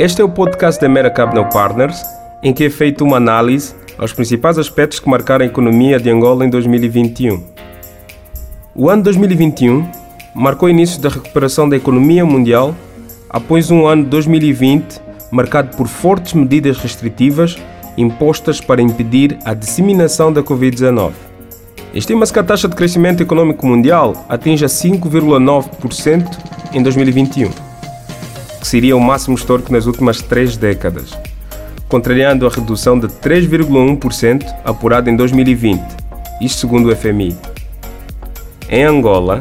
Este é o podcast da Mera Capital Partners, em que é feita uma análise aos principais aspectos que marcaram a economia de Angola em 2021. O ano 2021 marcou o início da recuperação da economia mundial após um ano 2020 marcado por fortes medidas restritivas impostas para impedir a disseminação da Covid-19. Estima-se que a taxa de crescimento econômico mundial atinja 5,9% em 2021, que seria o máximo histórico nas últimas três décadas, contrariando a redução de 3,1% apurada em 2020, isto segundo o FMI. Em Angola,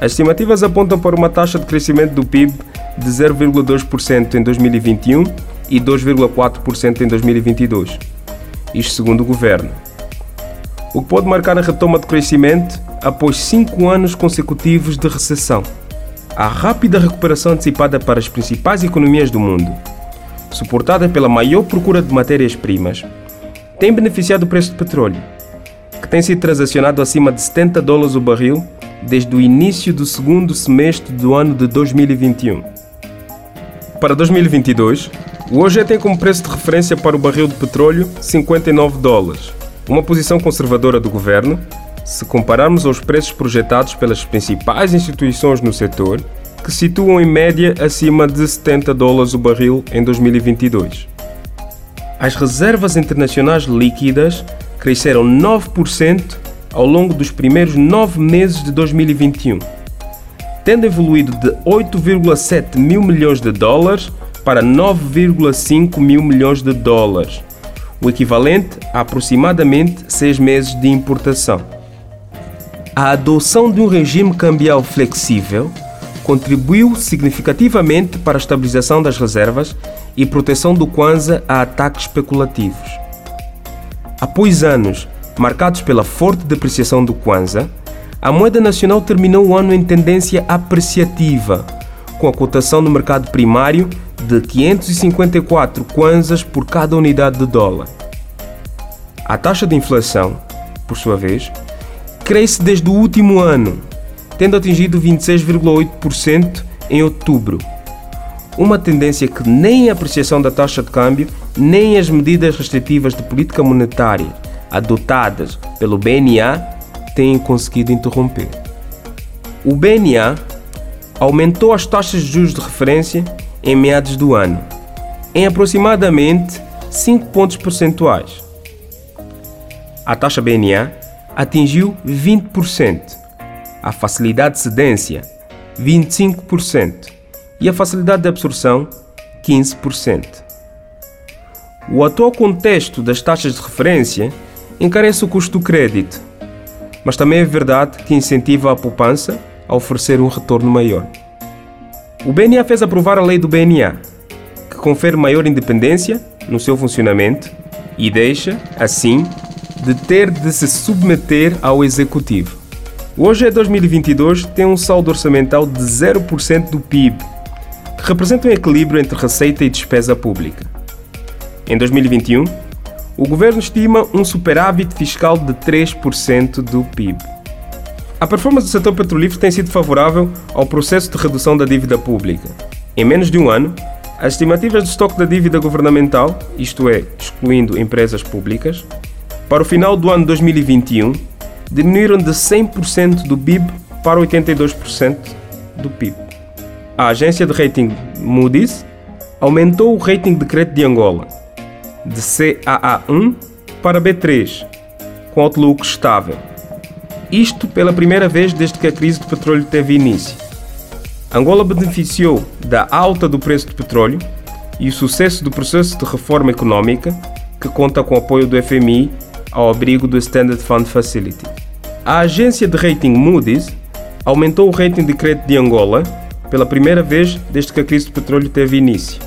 as estimativas apontam para uma taxa de crescimento do PIB de 0,2% em 2021 e 2,4% em 2022, isto segundo o governo. O que pode marcar a retoma de crescimento após cinco anos consecutivos de recessão. A rápida recuperação antecipada para as principais economias do mundo, suportada pela maior procura de matérias-primas, tem beneficiado o preço do petróleo, que tem sido transacionado acima de 70 dólares o barril desde o início do segundo semestre do ano de 2021. Para 2022, o OGE tem como preço de referência para o barril de petróleo 59 dólares, uma posição conservadora do governo, se compararmos aos preços projetados pelas principais instituições no setor, que situam em média acima de 70 dólares o barril em 2022. As reservas internacionais líquidas cresceram 9% ao longo dos primeiros nove meses de 2021, tendo evoluído de 8,7 mil milhões de dólares para 9,5 mil milhões de dólares, o equivalente a aproximadamente seis meses de importação. A adoção de um regime cambial flexível contribuiu significativamente para a estabilização das reservas e proteção do Kwanza a ataques especulativos. Após anos marcados pela forte depreciação do Kwanza, a moeda nacional terminou o ano em tendência apreciativa, com a cotação no mercado primário de 554 kwanzas por cada unidade de dólar. A taxa de inflação, por sua vez, cresce desde o último ano, tendo atingido 26,8% em outubro. Uma tendência que nem a apreciação da taxa de câmbio, nem as medidas restritivas de política monetária adotadas pelo BNA têm conseguido interromper. O BNA aumentou as taxas de juros de referência em meados do ano, em aproximadamente 5 pontos percentuais. A taxa BNA atingiu 20%, a facilidade de cedência 25% e a facilidade de absorção 15%. O atual contexto das taxas de referência encarece o custo do crédito, mas também é verdade que incentiva a poupança a oferecer um retorno maior. O BNA fez aprovar a lei do BNA, que confere maior independência no seu funcionamento e deixa, assim, de ter de se submeter ao executivo. Hoje é 2022 tem um saldo orçamental de 0% do PIB, que representa um equilíbrio entre receita e despesa pública. Em 2021, o governo estima um superávit fiscal de 3% do PIB. A performance do setor petrolífero tem sido favorável ao processo de redução da dívida pública. Em menos de um ano, as estimativas de estoque da dívida governamental, isto é, excluindo empresas públicas, para o final do ano 2021 diminuíram de 100% do PIB para 82% do PIB. A agência de rating Moody's aumentou o rating de crédito de Angola de CAA1 para B3, com outlook estável. Isto pela primeira vez desde que a crise do petróleo teve início. Angola beneficiou da alta do preço do petróleo e o sucesso do processo de reforma econômica, que conta com o apoio do FMI ao abrigo do Standard Fund Facility. A agência de rating Moody's aumentou o rating de crédito de Angola pela primeira vez desde que a crise do petróleo teve início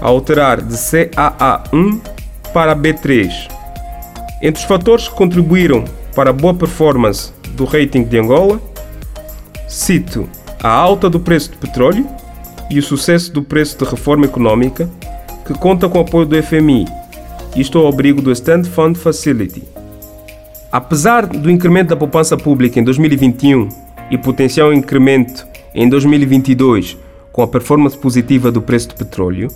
a alterar de CAA1 para B3. Entre os fatores que contribuíram para a boa performance do rating de Angola, cito a alta do preço do petróleo e o sucesso do preço de reforma econômica, que conta com o apoio do FMI, isto ao abrigo do Stand Fund Facility. Apesar do incremento da poupança pública em 2021 e potencial incremento em 2022 com a performance positiva do preço do petróleo,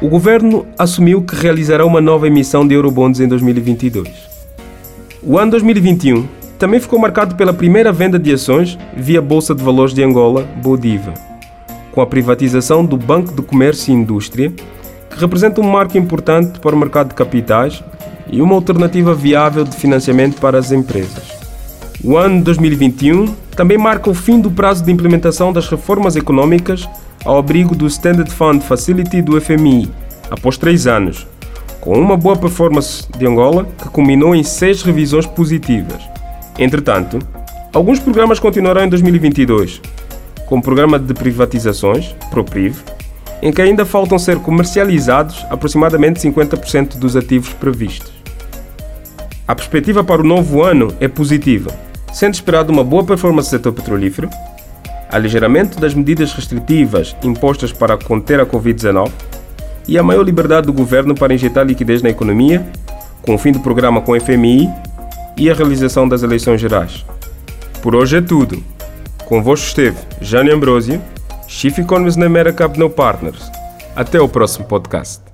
o governo assumiu que realizará uma nova emissão de Eurobonds em 2022. O ano 2021 também ficou marcado pela primeira venda de ações via Bolsa de Valores de Angola, Bodiva, com a privatização do Banco de Comércio e Indústria, que representa um marco importante para o mercado de capitais e uma alternativa viável de financiamento para as empresas. O ano 2021 também marca o fim do prazo de implementação das reformas econômicas ao abrigo do Standard Fund Facility do FMI, após três anos, com uma boa performance de Angola que culminou em seis revisões positivas. Entretanto, alguns programas continuarão em 2022, como o programa de privatizações, ProPriv, em que ainda faltam ser comercializados aproximadamente 50% dos ativos previstos. A perspectiva para o novo ano é positiva, sendo esperado uma boa performance do setor petrolífero, aligeiramento das medidas restritivas impostas para conter a Covid-19 e a maior liberdade do governo para injetar liquidez na economia, com o fim do programa com o FMI e a realização das eleições gerais. Por hoje é tudo. Convosco esteve Jânio Ambrosio, Chief Economist na America Capital Partners. Até o próximo podcast.